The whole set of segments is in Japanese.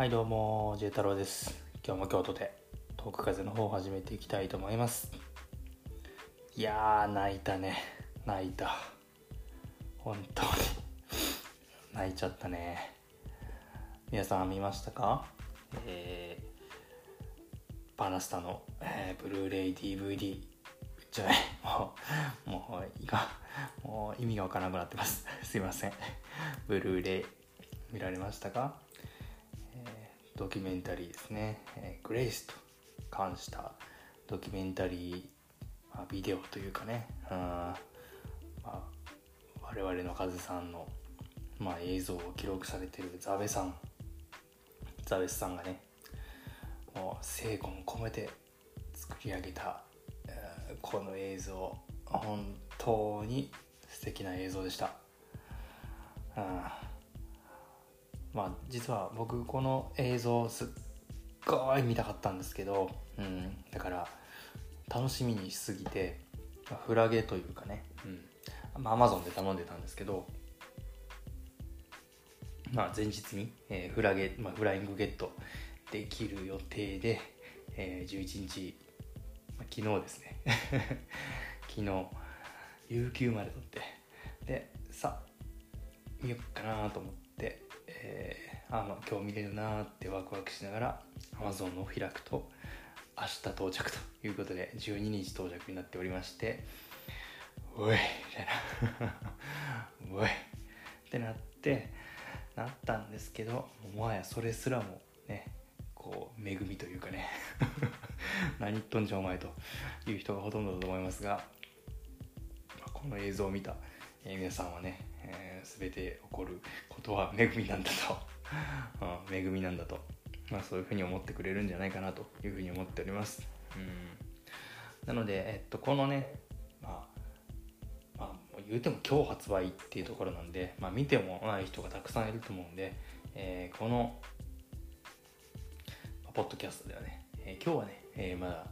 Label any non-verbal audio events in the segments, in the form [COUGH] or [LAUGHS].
はいどうも J 太郎です。今日も京都でトーク風の方を始めていきたいと思います。いやー泣いたね。泣いた。本当に。[LAUGHS] 泣いちゃったね。皆さん見ましたか？えー、パナスタの、えー、ブルーレイ DVD じゃない。もうもういいか。もう意味がわからなくなってます。[LAUGHS] すいません。ブルーレイ見られましたか？ドキュメンタリーですね、えー、グレイスと関したドキュメンタリー、まあ、ビデオというかね、うんまあ、我々のカズさんの、まあ、映像を記録されているザベさん。ザベスさんがねもう精魂込めて作り上げた、えー、この映像。本当に素敵な映像でした、うんまあ実は僕この映像すっごい見たかったんですけど、うん、だから楽しみにしすぎてフラゲというかね、うん。まあ、Amazon で頼んでたんですけど、まあ、前日に、えー、フラゲ、まあ、フライングゲットできる予定で、えー、11日、まあ、昨日ですね。[LAUGHS] 昨日有給まで取ってでさ見よっかなと思ってえー、あの今日見れるなってワクワクしながら Amazon を開くと明日到着ということで12日到着になっておりましておいみたいな。[LAUGHS] おい。ってなってなったんですけどもはやそれすらもねこう恵みというかね。[LAUGHS] 何言っとんじゃお前という人がほとんどだと思いますがこの映像を見た、え、皆さんはねえー、全て起こることは恵みなんだと、[LAUGHS] うん、恵みなんだと、まあ、そういうふうに思ってくれるんじゃないかなというふうに思っております、うん、なので、えっと、このね、まあ、まあ、言うても今日発売っていうところなんで、まあ、見てもない人がたくさんいると思うんで、えー、このポッドキャストではね、えー、今日はね、えー、まだ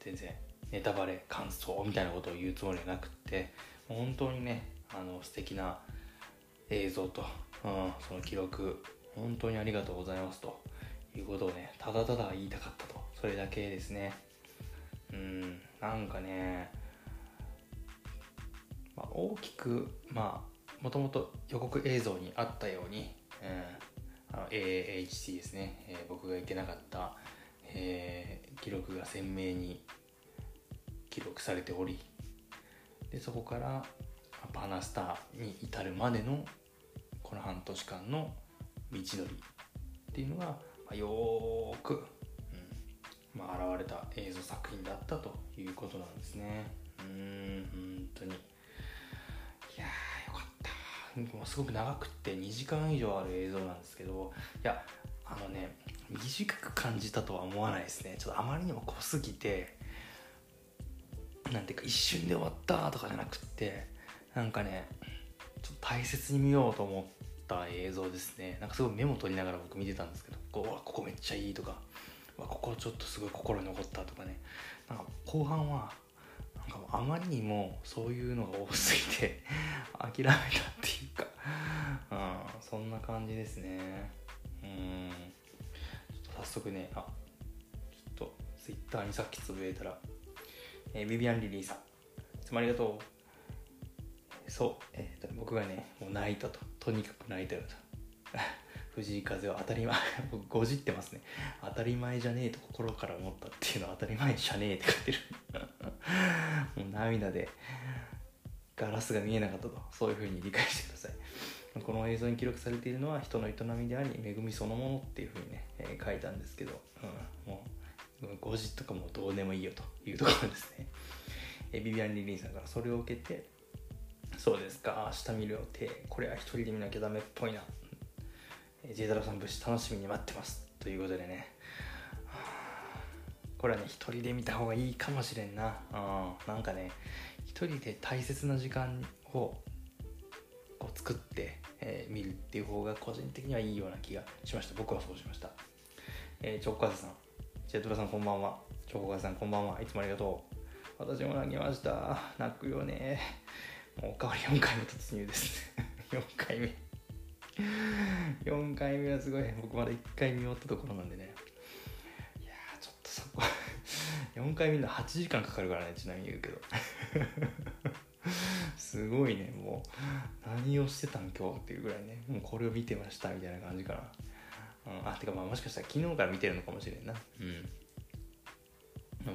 全然ネタバレ感想みたいなことを言うつもりはなくって本当にねの素敵な映像と、うん、その記録。本当にありがとうございますと。いうことをねただただ言いたかったと。それだけですね。うんなんかね、まあ、大きくまあもともと予告映像にあったように、うん、あの AHC ですね、えー、僕が言ってなかった、えー、記録が鮮明に記録されておりでそこからパナスターに至るまでのこの半年間の道のりっていうのが、ま、よーく、うんまあ、現れた映像作品だったということなんですね。うん本当に。いやーよかった。もうすごく長くって2時間以上ある映像なんですけどいやあのね短く感じたとは思わないですね。ちょっとあまりにも濃すぎてなんていうか一瞬で終わったとかじゃなくってなんかねちょっと大切に見ようと思った映像ですね。なんかすごいメモ取りながら僕見てたんですけどこうわここめっちゃいいとかわここちょっとすごい心に残ったとかね。なんか後半はなんかあまりにもそういうのが多すぎて諦めたっていうか、うん、そんな感じですね。うん。ちょっと早速ねあちょっと Twitter にさっきつぶやいたら、えー、ビビアン・リリーさんいつもありがとう。そう、えーと、僕がねもう泣いたと。とにかく泣いたよと。[LAUGHS] 藤井風は当たり前。[LAUGHS] 僕ごじってますね。当たり前じゃねえと心から思ったっていうのは当たり前じゃねえって書いてる。[LAUGHS] もう涙でガラスが見えなかったと。そういうふうに理解してください。この映像に記録されているのは人の営みであり恵みそのものっていうふうにね、えー、書いたんですけど、うん、もう5時とかもうどうでもいいよというところですね、えビビアン・リリーさんからそれを受けてそうですか。明日見る予定。これは一人で見なきゃダメっぽいな。J 太郎さん物資楽しみに待ってます。ということでね。これはね一人で見た方がいいかもしれんな。うんなんかね一人で大切な時間をこう作って、えー、見るっていう方が個人的にはいいような気がしました。僕はそうしました。えー、チョコカズさん。ジェトラさんこんばんは。チョコカズさんこんばんは。いつもありがとう。私も泣きました。泣くよね。もうおかわり4回目突入ですね。[LAUGHS] 4回目。4回目はすごい僕まだ1回見終わったところなんでね。いやちょっとそこ4 [LAUGHS] 回見るの8時間かかるからねちなみに言うけど。[LAUGHS] すごいねもう。何をしてたん今日っていうぐらいね。もうこれを見てましたみたいな感じかな、うん、あてかまあもしかしたら昨日から見てるのかもしれんな。うん。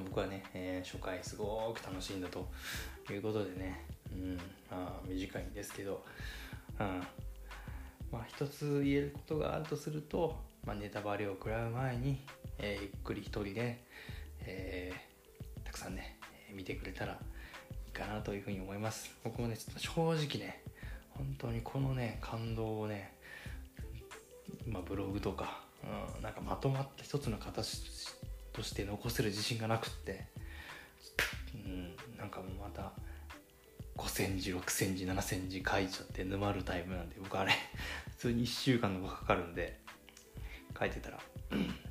僕はね、えー、初回すごく楽しいんだということでね、うん。まあ、短いんですけど、うん。まあ、一つ言えることがあるとすると、まあ、ネタバレを食らう前に、えー、ゆっくり一人で、えー、たくさんね見てくれたらいいかなというふうに思います。僕もねちょっと正直ね本当にこのね感動をね、まあ、ブログとか、うん、なんかまとまった一つの形として残せる自信がなくってうんなんかもまた5センチ6センチ7センチ書いちゃって沼るタイプなんで僕あれ [LAUGHS] 普通に1週間とかかかるんで書いてたら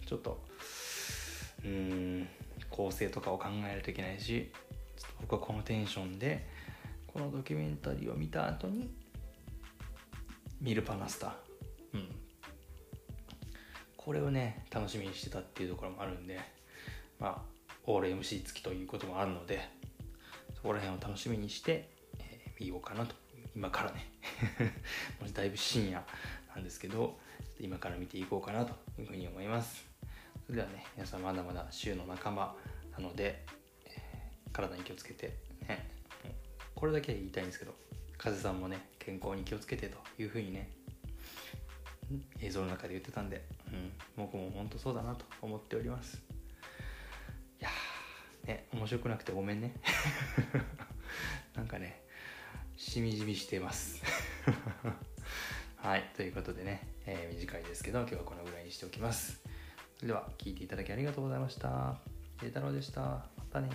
ちょっとうーん構成とかを考えないといけないしちょっと僕はこのテンションでこのドキュメンタリーを見た後にミルパナスタうん。これをね楽しみにしてたっていうところもあるんでまあオール MC 付きということもあるのでそこら辺を楽しみにして、えー、見ようかなと。今からね。[LAUGHS] だいぶ深夜なんですけど今から見ていこうかなというふうに思います。それではね皆さんまだまだ週の仲間なので、えー、体に気をつけてねこれだけは言いたいんですけど風さんもね健康に気をつけてというふうにね映像の中で言ってたんで、うん、僕も本当そうだなと思っております。ね面白くなくてごめんね。[LAUGHS] なんかねしみじみしてます。はいということでね、えー、短いですけど今日はこのぐらいにしておきます。それでは聞いていただきありがとうございました。慶太郎でした。またね